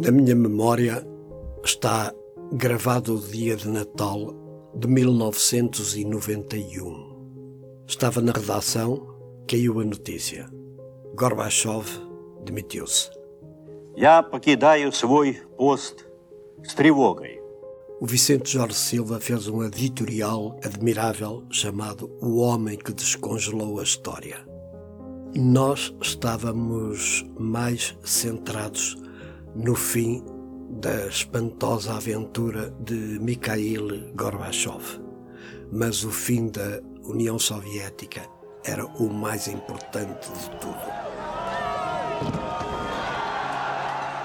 Na minha memória está gravado o dia de Natal de 1991. Estava na redação, caiu a notícia. Gorbachev demitiu-se. Я покидаю свой пост с тревогой. O Vicente Jorge Silva fez um editorial admirável chamado O Homem que Descongelou a História. Nós estávamos mais centrados no fim da espantosa aventura de Mikhail Gorbachev, mas o fim da União Soviética era o mais importante de tudo.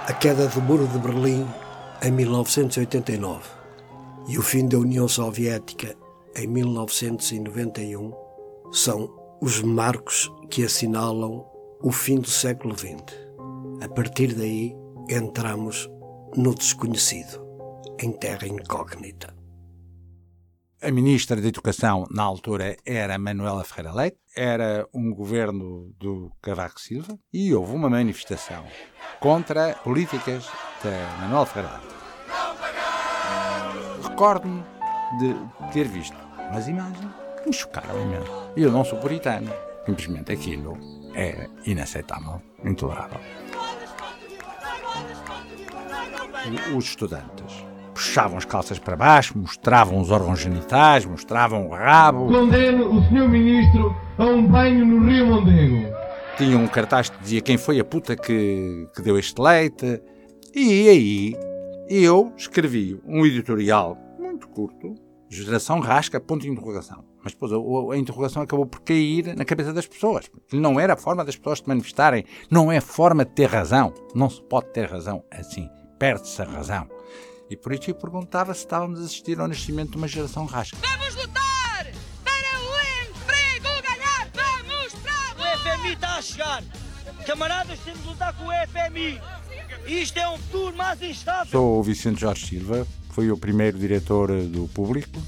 A queda do Muro de Berlim em 1989 e o fim da União Soviética em 1991 são os marcos que assinalam o fim do século XX. A partir daí, entramos no desconhecido, em terra incógnita. A ministra da Educação, na altura, era Manuela Ferreira Leite, era um governo do Cavaco Silva e houve uma manifestação contra políticas da Manuela Ferreira Leite recordo-me de ter visto umas imagens que me chocaram imenso. Eu não sou puritano. Simplesmente aquilo é inaceitável, intolerável. Os estudantes puxavam as calças para baixo, mostravam os órgãos genitais, mostravam o rabo. Condeno o senhor ministro a um banho no Rio Mondego. Tinha um cartaz que dizia quem foi a puta que, que deu este leite. E aí eu escrevi um editorial muito curto, geração rasca, ponto de interrogação. Mas depois a, a, interrogação acabou por cair na cabeça das pessoas. Não era a forma das pessoas se manifestarem, não é forma de ter razão. Não se pode ter razão assim, perde-se a razão. E por isso eu perguntava se estávamos a assistir ao nascimento de uma geração rasca. Vamos lutar para o emprego ganhar! Vamos para o... O FMI está a chegar! Camaradas, temos de lutar com o FMI! Isto é um futuro mais instável! Sou o Vicente Jorge Silva, Fui o primeiro diretor do público.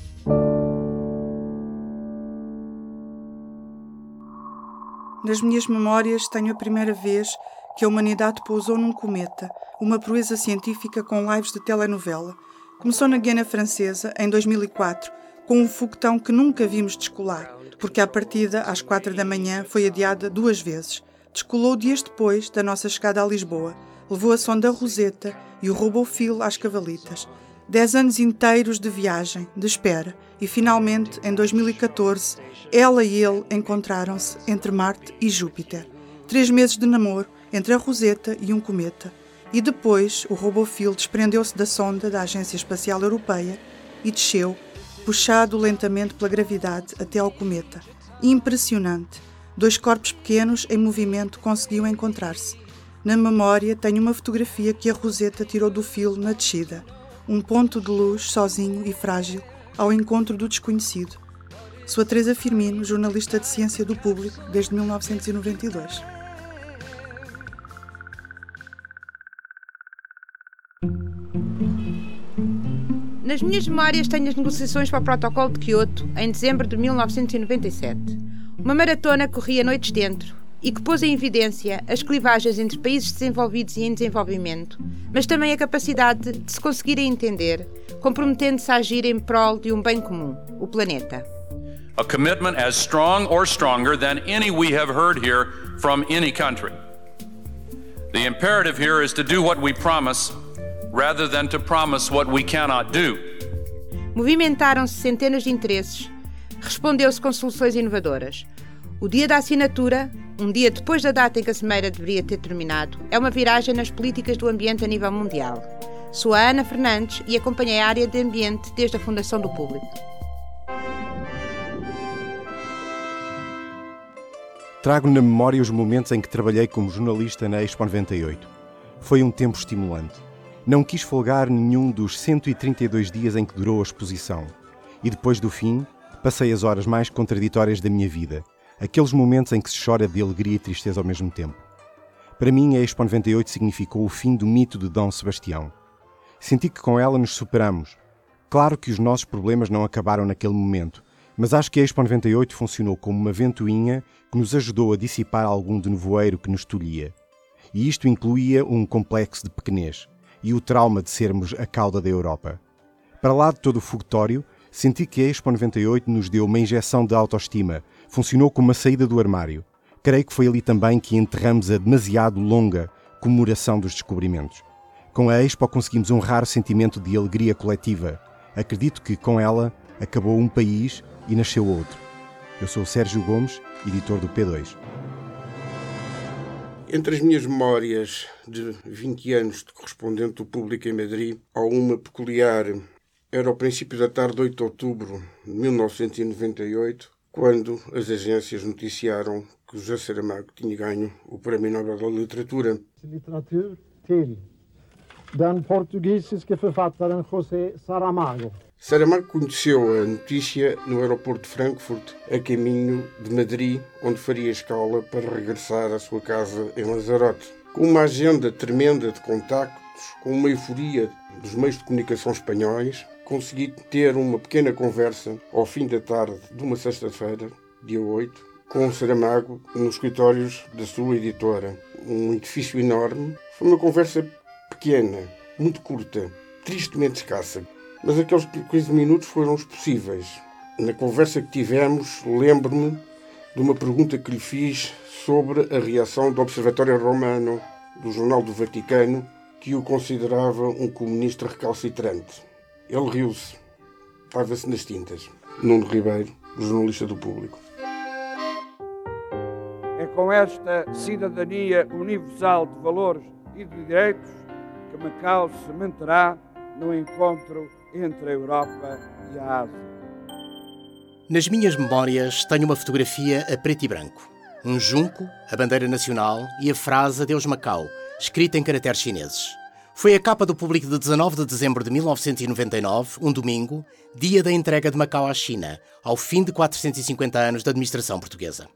Nas minhas memórias tenho a primeira vez que a humanidade pousou num cometa, uma proeza científica com lives de telenovela. Começou na Guiana Francesa, em 2004, com um foguetão que nunca vimos descolar, porque a partida, às quatro da manhã, foi adiada duas vezes. Descolou dias depois da nossa chegada a Lisboa. Levou a sonda Roseta e o Robofil às Cavalitas. Dez anos inteiros de viagem, de espera, e finalmente, em 2014, ela e ele encontraram-se entre Marte e Júpiter. Três meses de namoro entre a Roseta e um cometa. E depois, o Robofil desprendeu-se da sonda da Agência Espacial Europeia e desceu, puxado lentamente pela gravidade até ao cometa. Impressionante! Dois corpos pequenos em movimento conseguiam encontrar-se. Na memória, tenho uma fotografia que a Roseta tirou do filo na descida um ponto de luz sozinho e frágil ao encontro do desconhecido. Sua Teresa Firmino, jornalista de ciência do público desde 1992. Nas minhas memórias tenho as negociações para o Protocolo de Kyoto em dezembro de 1997. Uma maratona corria noites dentro, e que pôs em evidência as clivagens entre países desenvolvidos e em desenvolvimento, mas também a capacidade de se conseguirem entender, comprometendo-se a agir em prol de um bem comum, o planeta. A commitment as strong or stronger than any we have heard here from any country. The imperative here is to do what we promise rather than to promise what we cannot do. Movimentaram-se centenas de interesses, respondeu-se com soluções inovadoras. O dia da assinatura, um dia depois da data em que a Cimeira deveria ter terminado, é uma viragem nas políticas do ambiente a nível mundial. Sou a Ana Fernandes e acompanhei a área de ambiente desde a fundação do público. Trago na memória os momentos em que trabalhei como jornalista na Expo 98. Foi um tempo estimulante. Não quis folgar nenhum dos 132 dias em que durou a exposição. E depois do fim, passei as horas mais contraditórias da minha vida aqueles momentos em que se chora de alegria e tristeza ao mesmo tempo. Para mim, a Expo 98 significou o fim do mito de Dom Sebastião. Senti que com ela nos superamos. Claro que os nossos problemas não acabaram naquele momento, mas acho que a Expo 98 funcionou como uma ventoinha que nos ajudou a dissipar algum de nevoeiro que nos tolhia. E isto incluía um complexo de pequenez. E o trauma de sermos a cauda da Europa. Para lá de todo o fogotório, senti que a Expo 98 nos deu uma injeção de autoestima, funcionou como uma saída do armário. Creio que foi ali também que enterramos a demasiado longa comemoração dos descobrimentos. Com a Expo conseguimos um raro sentimento de alegria coletiva. Acredito que com ela acabou um país e nasceu outro. Eu sou o Sérgio Gomes, editor do P2. Entre as minhas memórias de 20 anos de correspondente do público em Madrid, há uma peculiar. Era o princípio da tarde de 8 de outubro de 1998, quando as agências noticiaram que José Saramago tinha ganho o Prémio Nobel da Literatura. Litteratur till den portugisiske författaren José Saramago. Saramago conheceu a notícia no aeroporto de Frankfurt, a caminho de Madrid, onde faria escala para regressar à sua casa em Lanzarote. Com uma agenda tremenda de contactos, com uma euforia dos meios de comunicação espanhóis, consegui ter uma pequena conversa ao fim da tarde de uma sexta-feira, dia 8, com Saramago nos escritórios da sua editora. Um edifício enorme. Foi uma conversa pequena, muito curta, tristemente escassa. Mas aqueles 15 minutos foram os possíveis. Na conversa que tivemos, lembro-me de uma pergunta que lhe fiz sobre a reação do Observatório Romano, do Jornal do Vaticano, que o considerava um comunista recalcitrante. Ele riu-se. Estava-se nas tintas. Nuno Ribeiro, jornalista do Público. É com esta cidadania universal de valores e de direitos que Macau se manterá no encontro entre a Europa e a Ásia. Nas minhas memórias tenho uma fotografia a preto e branco. Um junco, a bandeira nacional e a frase Adeus Macau, escrita em caracteres chineses. Foi a capa do público de 19 de dezembro de 1999, um domingo, dia da entrega de Macau à China, ao fim de 450 anos da administração portuguesa.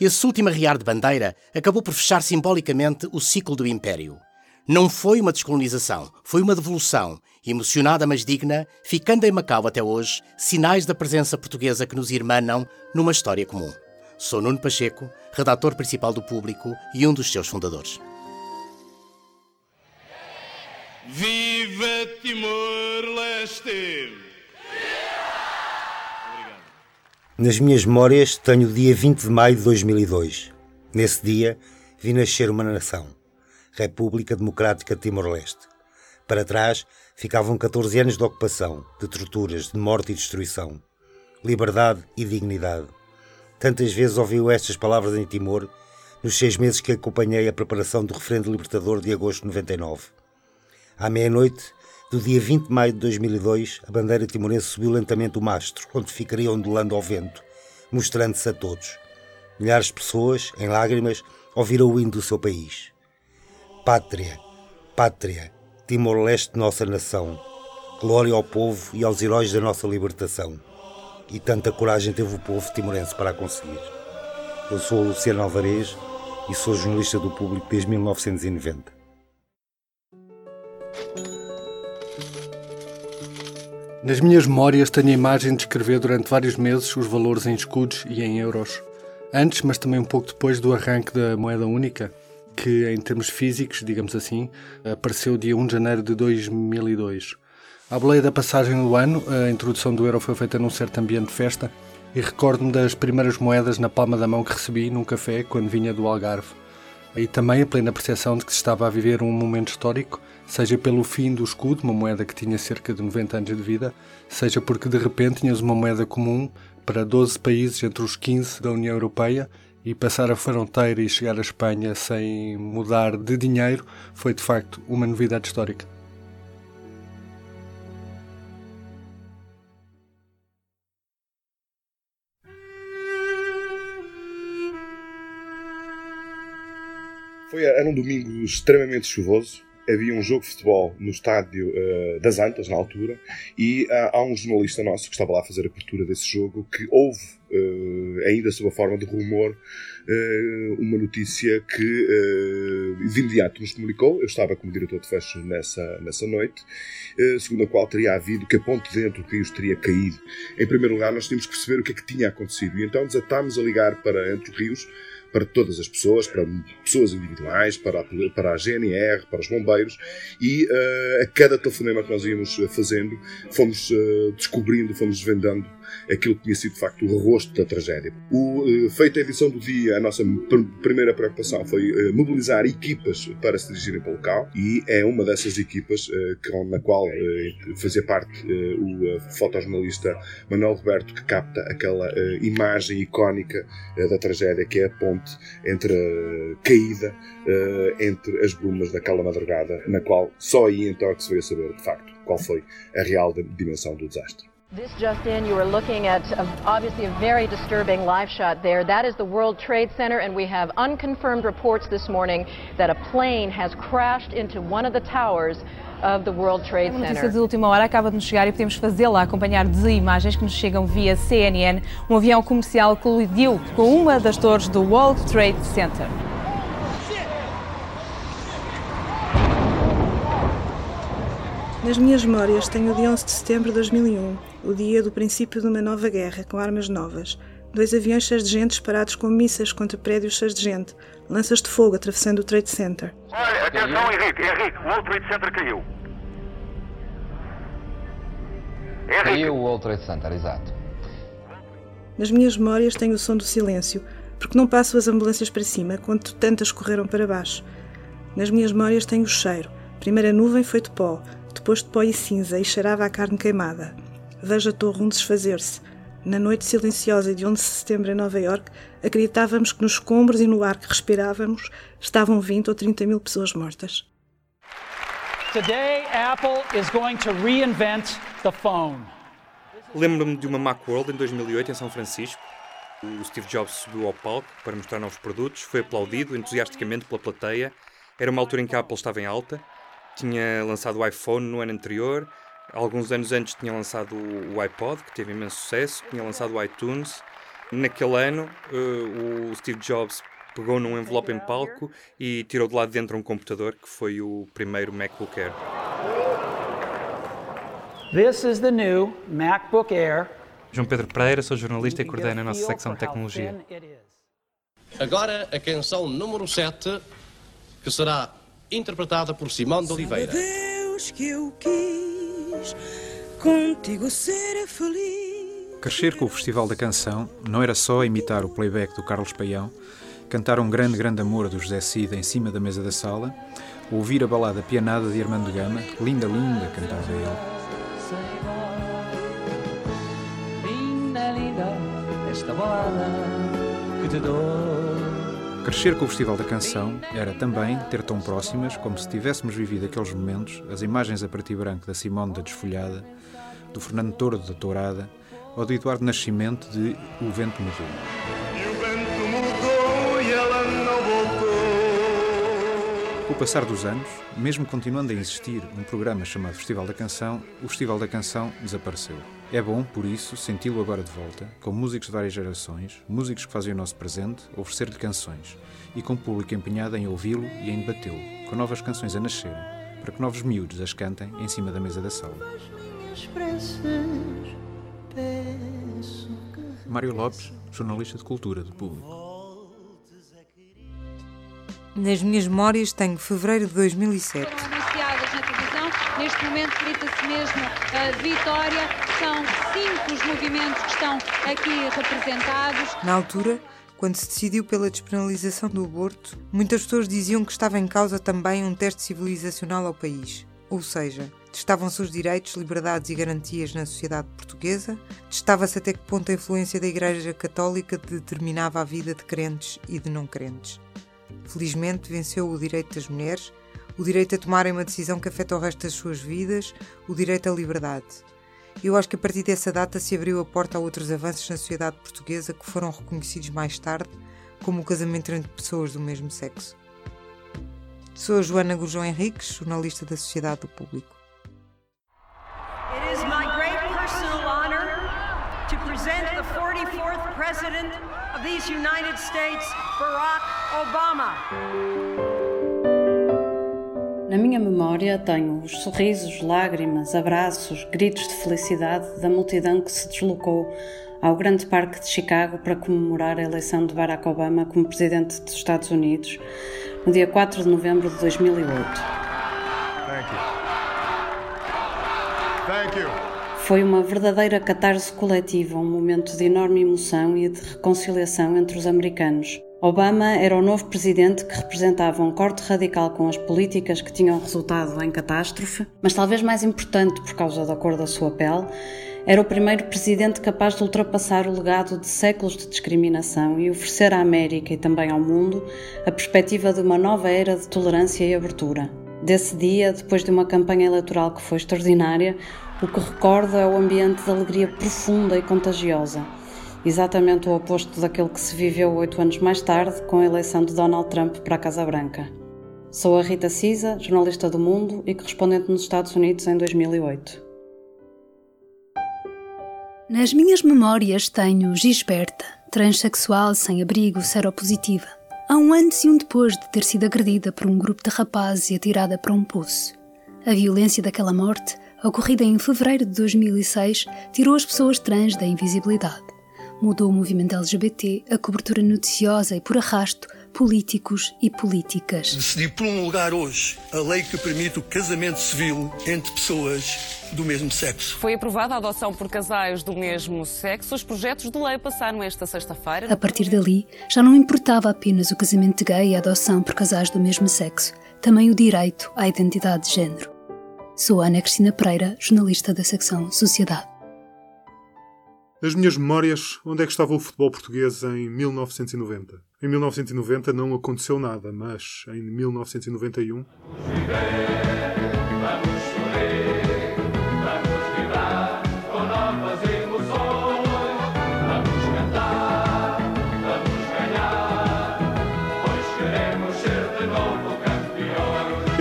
Esse último arriar de bandeira acabou por fechar simbolicamente o ciclo do Império. Não foi uma descolonização, foi uma devolução, emocionada mas digna, ficando em Macau até hoje sinais da presença portuguesa que nos irmanam numa história comum. Sou Nuno Pacheco, redator principal do Público e um dos seus fundadores. Viva Timor-Leste! Nas minhas memórias tenho o dia 20 de maio de 2002. Nesse dia vi nascer uma nação, República Democrática de Timor-Leste. Para trás ficavam 14 anos de ocupação, de torturas, de morte e destruição. Liberdade e dignidade. Tantas vezes ouviu estas palavras em Timor nos seis meses que acompanhei a preparação do referendo libertador de agosto de 99. À meia-noite do dia 20 de maio de 2002, a bandeira timorense subiu lentamente o mastro, onde ficaria ondulando ao vento, mostrando-se a todos. Milhares de pessoas, em lágrimas, ouviram o hino do seu país. Pátria, pátria, Timor-Leste, nossa nação. Glória ao povo e aos heróis da nossa libertação. E tanta coragem teve o povo timorense para a conseguir. Eu sou Luciano Alvarez e sou jornalista do público desde 1990. Nas minhas memórias tenho a imagem de escrever durante vários meses os valores em escudos e em euros. Antes, mas também um pouco depois do arranque da moeda única, que em termos físicos, digamos assim, apareceu dia 1 de janeiro de 2002. À boleia da passagem do ano, a introdução do euro foi feita num certo ambiente de festa e recordo-me das primeiras moedas na palma da mão que recebi num café quando vinha do Algarve. E também a plena percepção de que se estava a viver um momento histórico seja pelo fim do escudo, uma moeda que tinha cerca de 90 anos de vida, seja porque de repente tinhas uma moeda comum para 12 países entre os 15 da União Europeia e passar a fronteira e chegar à Espanha sem mudar de dinheiro foi de facto uma novidade histórica. Foi, era um domingo extremamente chuvoso, havia um jogo de futebol no estádio uh, das Antas, na altura, e uh, há um jornalista nosso que estava lá a fazer a cobertura desse jogo que houve, uh, ainda sob a forma de rumor, uma notícia que de imediato nos comunicou. Eu estava como diretor de fecho nessa, nessa noite, segundo a qual teria havido que a ponte dentro do Rios teria caído. Em primeiro lugar, nós tínhamos que perceber o que é que tinha acontecido, e então desatámos a ligar para Entre Rios para todas as pessoas, para pessoas individuais, para a, para a GNR, para os bombeiros, e uh, a cada telefonema que nós íamos fazendo, fomos uh, descobrindo, fomos desvendando aquilo que tinha sido de facto o rosto da tragédia. O, uh, feita a edição do dia, a nossa pr primeira preocupação foi uh, mobilizar equipas para se dirigirem para o local e é uma dessas equipas uh, na qual fazia parte o fotojornalista Manuel Roberto que capta aquela imagem icónica da tragédia que é a ponte entre a caída entre as brumas daquela madrugada na qual só aí então é que se veio saber de facto qual foi a real dimensão do desastre. This just in, you are looking at a, obviously a very disturbing live shot there. That is the World Trade Center, and we have unconfirmed reports this morning that a plane has crashed into one of the towers of the World Trade Center. A notícia de última hora acaba de nos chegar e podemos fazê-la acompanhar de imagens que nos chegam via CNN. Um avião comercial colidiu com uma das torres do World Trade Center. Nas minhas memórias tenho o de 11 de setembro de 2001, o dia do princípio de uma nova guerra, com armas novas. Dois aviões cheios de gente disparados com missas contra prédios cheios de gente, lanças de fogo atravessando o Trade Center. Olha, atenção Henrique, Henrique, o World Trade Center caiu. Henrique. Caiu o World Trade Center, exato. Nas minhas memórias tenho o som do silêncio, porque não passo as ambulâncias para cima, quando tantas correram para baixo. Nas minhas memórias tenho o cheiro. A primeira nuvem foi de pó, depois de pó e cinza, e cheirava a carne queimada. Vejo a torre um desfazer-se. Na noite silenciosa de 11 de setembro em Nova York, acreditávamos que nos escombros e no ar que respirávamos estavam 20 ou 30 mil pessoas mortas. Today, Apple is going to reinvent the phone. Lembro-me de uma Macworld em 2008 em São Francisco. O Steve Jobs subiu ao palco para mostrar novos produtos, foi aplaudido entusiasticamente pela plateia. Era uma altura em que a Apple estava em alta tinha lançado o iPhone no ano anterior, alguns anos antes tinha lançado o iPod, que teve imenso sucesso, tinha lançado o iTunes. Naquele ano, uh, o Steve Jobs pegou num envelope em palco e tirou de lá de dentro um computador que foi o primeiro MacBook Air. This is the new MacBook Air. João Pedro Pereira, sou jornalista e coordeno a nossa secção de tecnologia. Agora a canção número 7, que será interpretada por Simão de Oliveira. Deus que eu quis contigo ser feliz. Crescer com o Festival da Canção não era só imitar o playback do Carlos Paião, cantar um grande, grande amor do José Cida em cima da mesa da sala, ouvir a balada pianada de Armando Gama, linda, linda, cantava ele. Linda, linda, esta balada que te dou. Crescer com o Festival da Canção era também ter tão próximas como se tivéssemos vivido aqueles momentos as imagens a preto e branco da Simone da Desfolhada, do Fernando Tordo da Tourada ou do Eduardo Nascimento de O Vento Mudou. Com o passar dos anos, mesmo continuando a existir um programa chamado Festival da Canção, o Festival da Canção desapareceu. É bom, por isso, senti-lo agora de volta, com músicos de várias gerações, músicos que fazem o nosso presente, oferecer-lhe canções, e com público empenhado em ouvi-lo e em debatê-lo, com novas canções a nascerem, para que novos miúdos as cantem em cima da mesa da sala. Mário Lopes, jornalista de cultura do público. Nas minhas memórias tenho fevereiro de 2007. Anunciadas na televisão, neste momento grita-se mesmo uh, vitória são cinco os movimentos que estão aqui representados. Na altura, quando se decidiu pela despenalização do aborto, muitas pessoas diziam que estava em causa também um teste civilizacional ao país. Ou seja, testavam-se os direitos, liberdades e garantias na sociedade portuguesa, testava-se até que ponto a influência da Igreja Católica determinava a vida de crentes e de não crentes. Felizmente venceu o direito das mulheres, o direito a tomarem uma decisão que afeta o resto das suas vidas, o direito à liberdade. Eu acho que a partir dessa data se abriu a porta a outros avanços na sociedade portuguesa que foram reconhecidos mais tarde, como o casamento entre pessoas do mesmo sexo. Sou a Joana Gurjão Henriques, jornalista da Sociedade do Público. It is my great personal honor to present the 44th President of these United States, Barack Obama. Na minha memória tenho os sorrisos, lágrimas, abraços, gritos de felicidade da multidão que se deslocou ao Grande Parque de Chicago para comemorar a eleição de Barack Obama como presidente dos Estados Unidos no dia 4 de novembro de 2008. Thank you. Thank you. Foi uma verdadeira catarse coletiva, um momento de enorme emoção e de reconciliação entre os americanos. Obama era o novo presidente que representava um corte radical com as políticas que tinham resultado em catástrofe, mas talvez mais importante por causa da cor da sua pele, era o primeiro presidente capaz de ultrapassar o legado de séculos de discriminação e oferecer à América e também ao mundo a perspectiva de uma nova era de tolerância e abertura. Desse dia, depois de uma campanha eleitoral que foi extraordinária, o que recordo é o ambiente de alegria profunda e contagiosa exatamente o oposto daquele que se viveu oito anos mais tarde com a eleição de Donald Trump para a Casa Branca. Sou a Rita Cisa, jornalista do Mundo e correspondente nos Estados Unidos em 2008. Nas minhas memórias tenho Gisberta, transexual sem abrigo, seropositiva. Há um antes e um depois de ter sido agredida por um grupo de rapazes e atirada para um poço. A violência daquela morte, ocorrida em fevereiro de 2006, tirou as pessoas trans da invisibilidade mudou o movimento LGBT, a cobertura noticiosa e, por arrasto, políticos e políticas. Decidi promulgar hoje a lei que permite o casamento civil entre pessoas do mesmo sexo. Foi aprovada a adoção por casais do mesmo sexo. Os projetos de lei passaram esta sexta-feira. A partir dali, já não importava apenas o casamento gay e a adoção por casais do mesmo sexo, também o direito à identidade de género. Sou Ana Cristina Pereira, jornalista da secção Sociedade. Nas minhas memórias, onde é que estava o futebol português em 1990? Em 1990 não aconteceu nada, mas em 1991.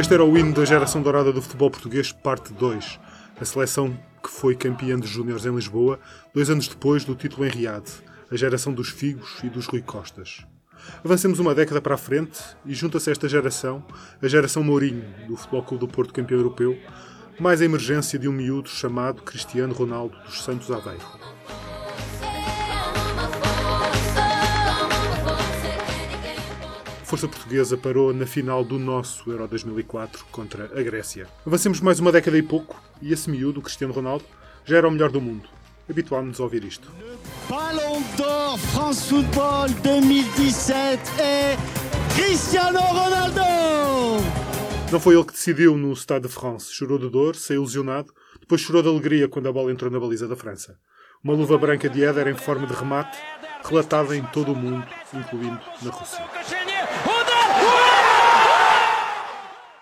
Este era o hino da geração dourada do futebol português, parte 2. A seleção que foi campeã dos Júniores em Lisboa, dois anos depois do título em Riad, a geração dos Figos e dos Rui Costas. Avancemos uma década para a frente e junta-se esta geração, a geração Mourinho, do Futebol Clube do Porto campeão europeu, mais a emergência de um miúdo chamado Cristiano Ronaldo dos Santos Aveiro. Força Portuguesa parou na final do nosso Euro 2004 contra a Grécia. Avancemos mais uma década e pouco e esse miúdo, o Cristiano Ronaldo, já era o melhor do mundo. Habituámos-nos a ouvir isto. Ballon d'Or France Football 2017 é Cristiano Ronaldo! Não foi ele que decidiu no Stade de France. Chorou de dor, saiu lesionado, depois chorou de alegria quando a bola entrou na baliza da França. Uma luva branca de Éder em forma de remate, relatada em todo o mundo, incluindo na Rússia.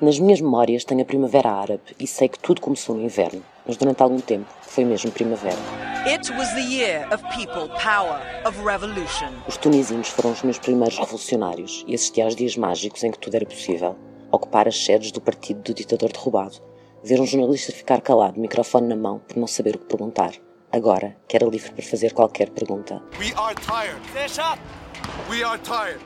Nas minhas memórias tenho a primavera árabe e sei que tudo começou no inverno, mas durante algum tempo foi mesmo primavera. It was the year of people, power, of revolution. Os tunisinos foram os meus primeiros revolucionários e assisti aos dias mágicos em que tudo era possível. Ocupar as sedes do partido do ditador derrubado. Ver um jornalista ficar calado, microfone na mão, por não saber o que perguntar. Agora, que era livre para fazer qualquer pergunta. We are tired. We are tired.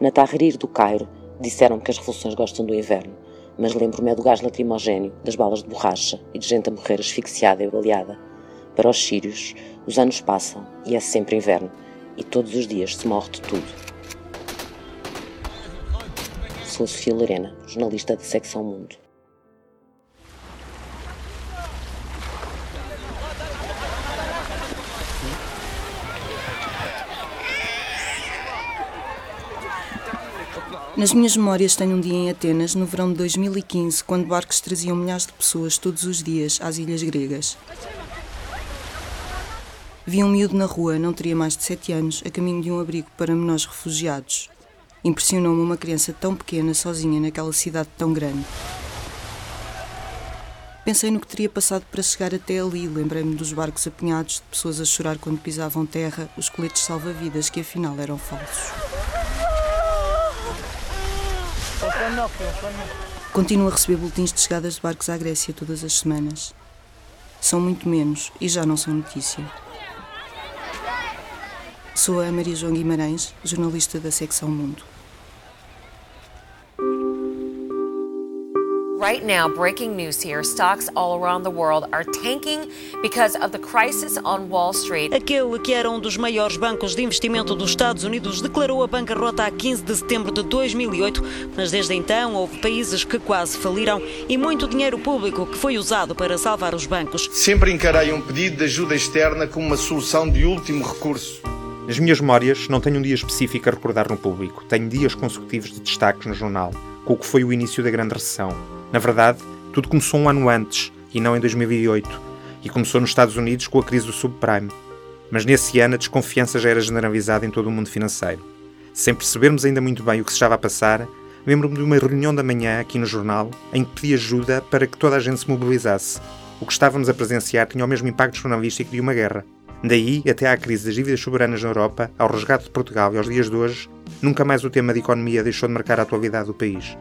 Na Tahrir do Cairo, disseram que as revoluções gostam do inverno mas lembro-me é do gás lacrimogéneo, das balas de borracha e de gente a morrer asfixiada e baleada. Para os sírios, os anos passam e é sempre inverno, e todos os dias se morre de tudo. Sou Sofia Lorena, jornalista da Secção Mundo. Nas minhas memórias tenho um dia em Atenas, no verão de 2015, quando barcos traziam milhares de pessoas todos os dias às ilhas gregas. Vi um miúdo na rua, não teria mais de sete anos, a caminho de um abrigo para menores refugiados. Impressionou-me uma criança tão pequena, sozinha, naquela cidade tão grande. Pensei no que teria passado para chegar até ali. Lembrei-me dos barcos apinhados, de pessoas a chorar quando pisavam terra, os coletes salva-vidas que afinal eram falsos. Continuo a receber boletins de chegadas de barcos à Grécia todas as semanas. São muito menos e já não são notícia. Sou a Maria João Guimarães, jornalista da secção Mundo. Right now, breaking news here stocks all around the world are tanking because of the crisis on Wall Street. Aquele que era um dos maiores bancos de investimento dos Estados Unidos declarou a bancarrota a 15 de setembro de 2008, mas desde então houve países que quase faliram e muito dinheiro público que foi usado para salvar os bancos. Sempre encarei um pedido de ajuda externa como uma solução de último recurso. Nas minhas memórias, não tenho um dia específico a recordar no público. Tenho dias consecutivos de destaques no jornal, com o que foi o início da Grande Recessão. Na verdade, tudo começou um ano antes, e não em 2008, e começou nos Estados Unidos com a crise do subprime. Mas nesse ano a desconfiança já era generalizada em todo o mundo financeiro. Sem percebermos ainda muito bem o que se estava a passar, lembro-me de uma reunião da manhã aqui no jornal em que pedi ajuda para que toda a gente se mobilizasse. O que estávamos a presenciar tinha o mesmo impacto jornalístico de uma guerra. Daí até à crise das dívidas soberanas na Europa, ao resgate de Portugal e aos dias de hoje, nunca mais o tema de economia deixou de marcar a atualidade do país.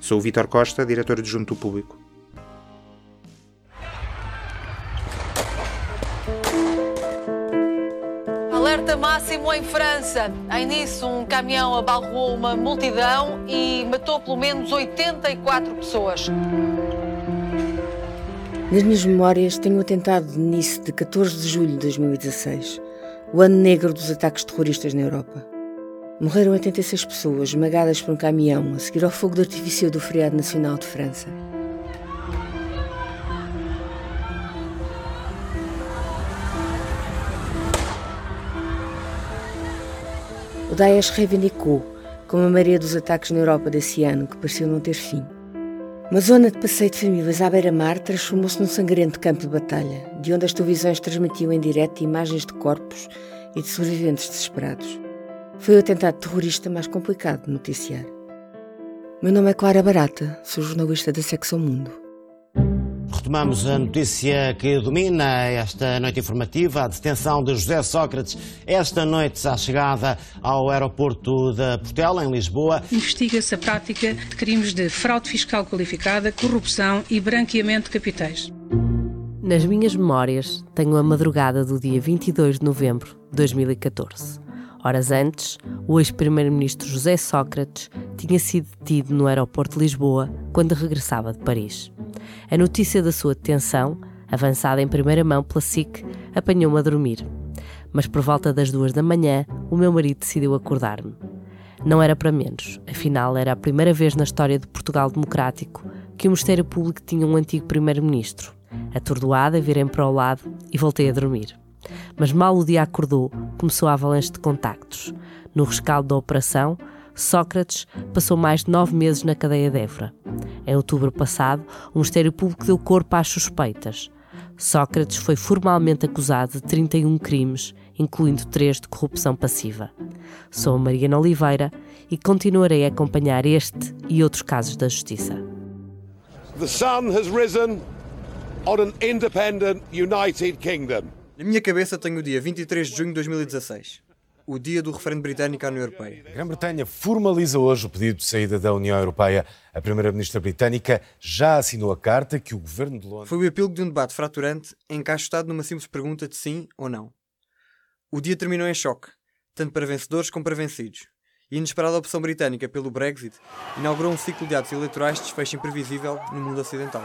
Sou o Vítor Costa, diretor adjunto do Público. Alerta máximo em França. Em Nice, um caminhão abalroou uma multidão e matou pelo menos 84 pessoas. Nas minhas memórias, tenho o atentado de Nice de 14 de julho de 2016, o ano negro dos ataques terroristas na Europa. Morreram 86 pessoas, esmagadas por um caminhão, a seguir ao fogo de artifício do feriado nacional de França. O Daesh reivindicou, como a maioria dos ataques na Europa desse ano, que pareciam não ter fim. Uma zona de passeio de famílias à beira-mar transformou-se num sangrento campo de batalha, de onde as televisões transmitiam em direto imagens de corpos e de sobreviventes desesperados. Foi o atentado terrorista mais complicado de noticiar. Meu nome é Clara Barata, sou jornalista da Secção Mundo. Retomamos a notícia que domina esta noite informativa, a detenção de José Sócrates, esta noite à chegada ao aeroporto da Portela, em Lisboa. Investiga-se a prática de crimes de fraude fiscal qualificada, corrupção e branqueamento de capitais. Nas minhas memórias, tenho a madrugada do dia 22 de novembro de 2014. Horas antes, o ex-primeiro-ministro José Sócrates tinha sido detido no aeroporto de Lisboa quando regressava de Paris. A notícia da sua detenção, avançada em primeira mão pela SIC, apanhou-me a dormir. Mas por volta das duas da manhã, o meu marido decidiu acordar-me. Não era para menos, afinal era a primeira vez na história de Portugal Democrático que o Ministério Público tinha um antigo primeiro-ministro. Atordoada, virei para o lado e voltei a dormir. Mas mal o dia acordou, começou a avalanche de contactos. No rescaldo da operação, Sócrates passou mais de nove meses na cadeia de Évora. Em outubro passado, o Ministério Público deu corpo às suspeitas. Sócrates foi formalmente acusado de 31 crimes, incluindo três de corrupção passiva. Sou a Mariana Oliveira e continuarei a acompanhar este e outros casos da Justiça. The sun has risen on an independent United Kingdom. Na minha cabeça tenho o dia 23 de junho de 2016 o dia do referendo britânico à União Europeia. A Grã-Bretanha formaliza hoje o pedido de saída da União Europeia. A primeira-ministra britânica já assinou a carta que o governo de Londres. Foi o epílogo de um debate fraturante encaixotado numa simples pergunta de sim ou não. O dia terminou em choque, tanto para vencedores como para vencidos. E a inesperada opção britânica pelo Brexit inaugurou um ciclo de atos eleitorais de desfecho imprevisível no mundo ocidental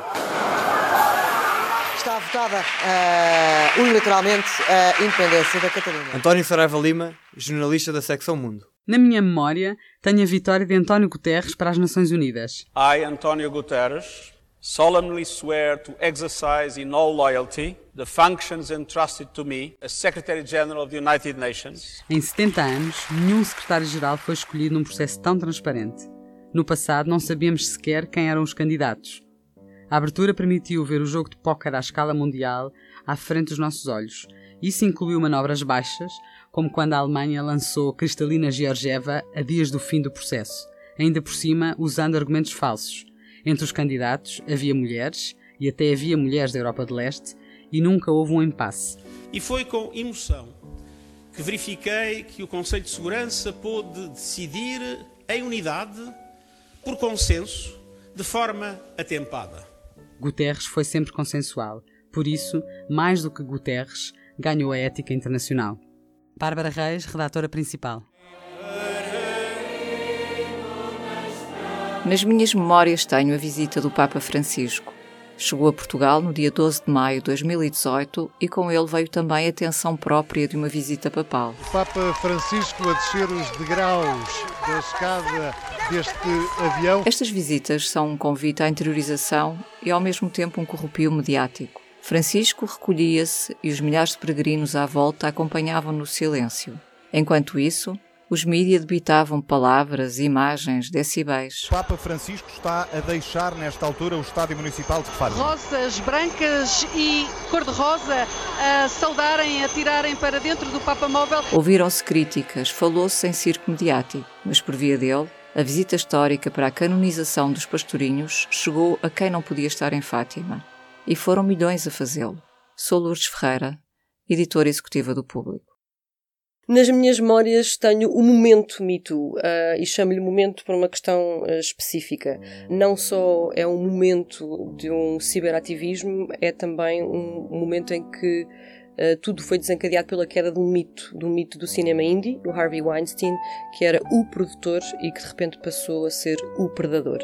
votada uh, unilateralmente a independência da Catalunha. António Saraiva Lima, jornalista da secção Mundo. Na minha memória, tenho a vitória de António Guterres para as Nações Unidas. I, António Guterres, solemnly swear to exercise in all loyalty the functions entrusted to me as Secretary-General of the United Nations. Em 70 anos, nenhum secretário-geral foi escolhido num processo tão transparente. No passado, não sabíamos sequer quem eram os candidatos. A abertura permitiu ver o jogo de póquer à escala mundial à frente dos nossos olhos. Isso incluiu manobras baixas, como quando a Alemanha lançou Cristalina Georgieva a dias do fim do processo, ainda por cima usando argumentos falsos. Entre os candidatos havia mulheres, e até havia mulheres da Europa de Leste, e nunca houve um impasse. E foi com emoção que verifiquei que o Conselho de Segurança pôde decidir em unidade, por consenso, de forma atempada. Guterres foi sempre consensual. Por isso, mais do que Guterres, ganhou a ética internacional. Bárbara Reis, redatora principal. Nas minhas memórias tenho a visita do Papa Francisco. Chegou a Portugal no dia 12 de maio de 2018 e com ele veio também a tensão própria de uma visita papal. O Papa Francisco a descer os degraus da escada deste avião. Estas visitas são um convite à interiorização e ao mesmo tempo um corrupio mediático. Francisco recolhia-se e os milhares de peregrinos à volta acompanhavam no silêncio. Enquanto isso, os mídias debitavam palavras, imagens, decibéis. O Papa Francisco está a deixar nesta altura o Estádio Municipal de Faro. Rosas brancas e cor-de-rosa a saudarem, a tirarem para dentro do Papa Móvel. Ouviram-se críticas, falou-se em circo mediático, mas por via dele, a visita histórica para a canonização dos pastorinhos chegou a quem não podia estar em Fátima. E foram milhões a fazê-lo. Sou Lourdes Ferreira, editora executiva do Público. Nas minhas memórias tenho o momento Me Too, uh, e chamo-lhe momento por uma questão uh, específica. Não só é um momento de um ciberativismo, é também um momento em que Uh, tudo foi desencadeado pela queda de um mito, de um mito do cinema indie, o Harvey Weinstein, que era o produtor e que de repente passou a ser o predador.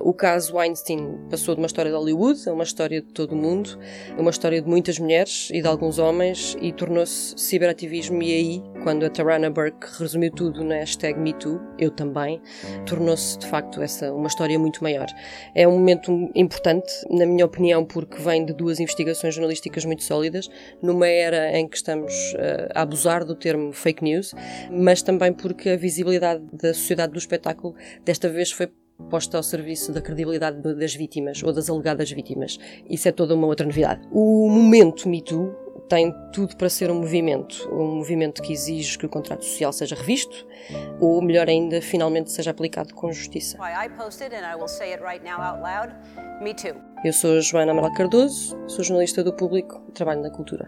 O caso Weinstein passou de uma história de Hollywood a uma história de todo o mundo, uma história de muitas mulheres e de alguns homens e tornou-se ciberativismo e aí, quando a Tarana Burke resumiu tudo na hashtag MeToo, eu também, tornou-se de facto essa uma história muito maior. É um momento importante, na minha opinião, porque vem de duas investigações jornalísticas muito sólidas, numa era em que estamos uh, a abusar do termo fake news, mas também porque a visibilidade da sociedade do espetáculo desta vez foi posta ao serviço da credibilidade das vítimas ou das alegadas vítimas. Isso é toda uma outra novidade. O momento Me Too tem tudo para ser um movimento, um movimento que exige que o contrato social seja revisto, ou melhor ainda, finalmente seja aplicado com justiça. Eu sou Joana Amaral Cardoso, sou jornalista do Público e trabalho na cultura.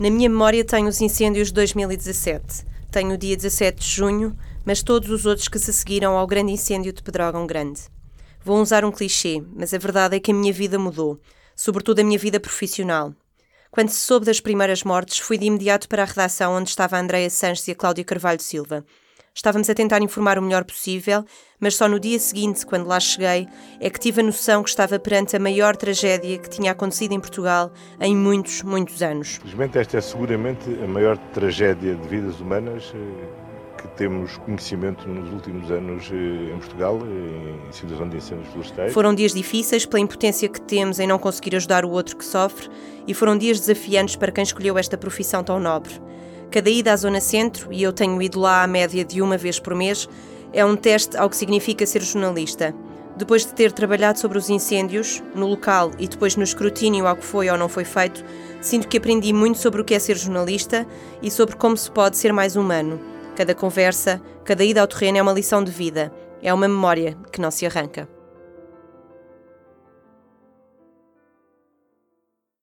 Na minha memória tenho os incêndios de 2017. Tenho o dia 17 de junho, mas todos os outros que se seguiram ao grande incêndio de Pedrógão Grande. Vou usar um clichê, mas a verdade é que a minha vida mudou, sobretudo a minha vida profissional. Quando se soube das primeiras mortes, fui de imediato para a redação onde estava a Sanches e a Cláudia Carvalho Silva. Estávamos a tentar informar o melhor possível, mas só no dia seguinte, quando lá cheguei, é que tive a noção que estava perante a maior tragédia que tinha acontecido em Portugal em muitos, muitos anos. Felizmente, esta é seguramente a maior tragédia de vidas humanas eh, que temos conhecimento nos últimos anos eh, em Portugal, eh, em situação de incêndios florestais. Foram dias difíceis pela impotência que temos em não conseguir ajudar o outro que sofre e foram dias desafiantes para quem escolheu esta profissão tão nobre. Cada ida à Zona Centro, e eu tenho ido lá à média de uma vez por mês, é um teste ao que significa ser jornalista. Depois de ter trabalhado sobre os incêndios, no local e depois no escrutínio ao que foi ou não foi feito, sinto que aprendi muito sobre o que é ser jornalista e sobre como se pode ser mais humano. Cada conversa, cada ida ao terreno é uma lição de vida, é uma memória que não se arranca.